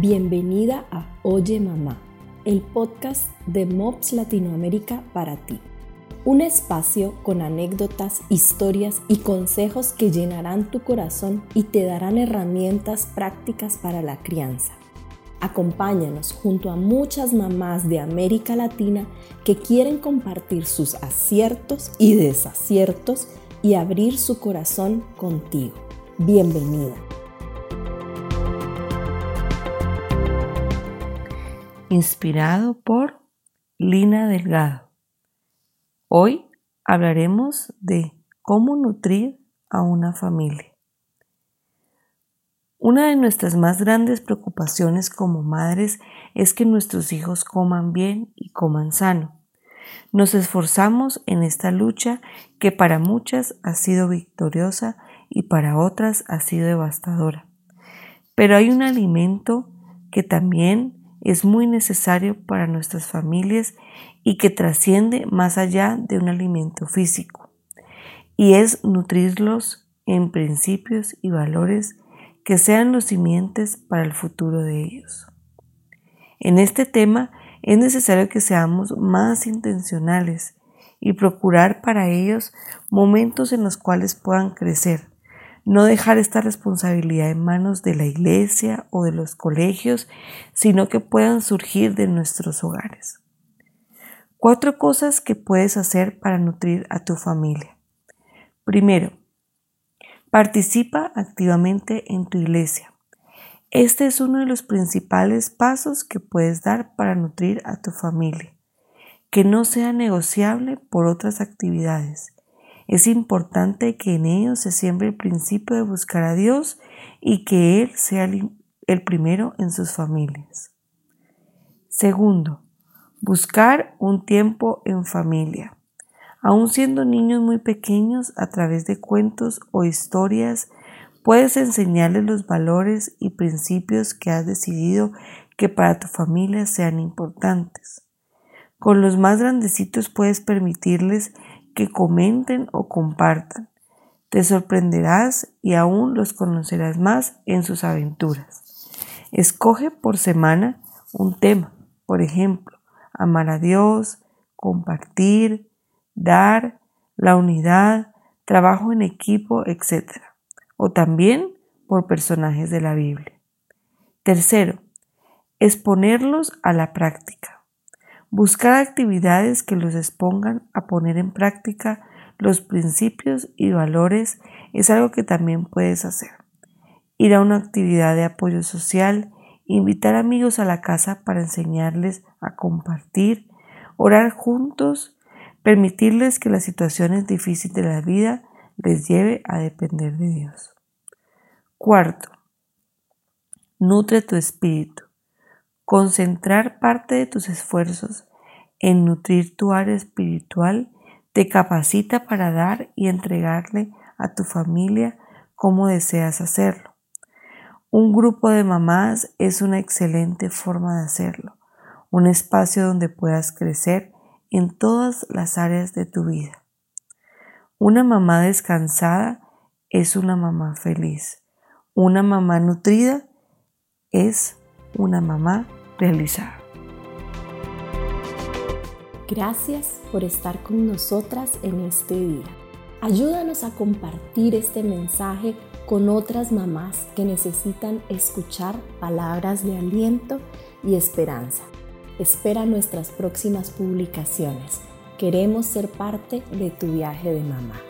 Bienvenida a Oye Mamá, el podcast de MOPS Latinoamérica para ti. Un espacio con anécdotas, historias y consejos que llenarán tu corazón y te darán herramientas prácticas para la crianza. Acompáñanos junto a muchas mamás de América Latina que quieren compartir sus aciertos y desaciertos y abrir su corazón contigo. Bienvenida. Inspirado por Lina Delgado. Hoy hablaremos de cómo nutrir a una familia. Una de nuestras más grandes preocupaciones como madres es que nuestros hijos coman bien y coman sano. Nos esforzamos en esta lucha que para muchas ha sido victoriosa y para otras ha sido devastadora. Pero hay un alimento que también es muy necesario para nuestras familias y que trasciende más allá de un alimento físico, y es nutrirlos en principios y valores que sean los simientes para el futuro de ellos. En este tema es necesario que seamos más intencionales y procurar para ellos momentos en los cuales puedan crecer, no dejar esta responsabilidad en manos de la iglesia o de los colegios, sino que puedan surgir de nuestros hogares. Cuatro cosas que puedes hacer para nutrir a tu familia. Primero, participa activamente en tu iglesia. Este es uno de los principales pasos que puedes dar para nutrir a tu familia, que no sea negociable por otras actividades es importante que en ellos se siembre el principio de buscar a Dios y que Él sea el primero en sus familias. Segundo, buscar un tiempo en familia. Aún siendo niños muy pequeños, a través de cuentos o historias, puedes enseñarles los valores y principios que has decidido que para tu familia sean importantes. Con los más grandecitos puedes permitirles que comenten o compartan. Te sorprenderás y aún los conocerás más en sus aventuras. Escoge por semana un tema, por ejemplo, amar a Dios, compartir, dar, la unidad, trabajo en equipo, etc. O también por personajes de la Biblia. Tercero, exponerlos a la práctica. Buscar actividades que los expongan a poner en práctica los principios y valores es algo que también puedes hacer. Ir a una actividad de apoyo social, invitar amigos a la casa para enseñarles a compartir, orar juntos, permitirles que las situaciones difíciles de la vida les lleve a depender de Dios. Cuarto, nutre tu espíritu. Concentrar parte de tus esfuerzos en nutrir tu área espiritual te capacita para dar y entregarle a tu familia como deseas hacerlo. Un grupo de mamás es una excelente forma de hacerlo, un espacio donde puedas crecer en todas las áreas de tu vida. Una mamá descansada es una mamá feliz. Una mamá nutrida es una mamá Gracias por estar con nosotras en este día. Ayúdanos a compartir este mensaje con otras mamás que necesitan escuchar palabras de aliento y esperanza. Espera nuestras próximas publicaciones. Queremos ser parte de tu viaje de mamá.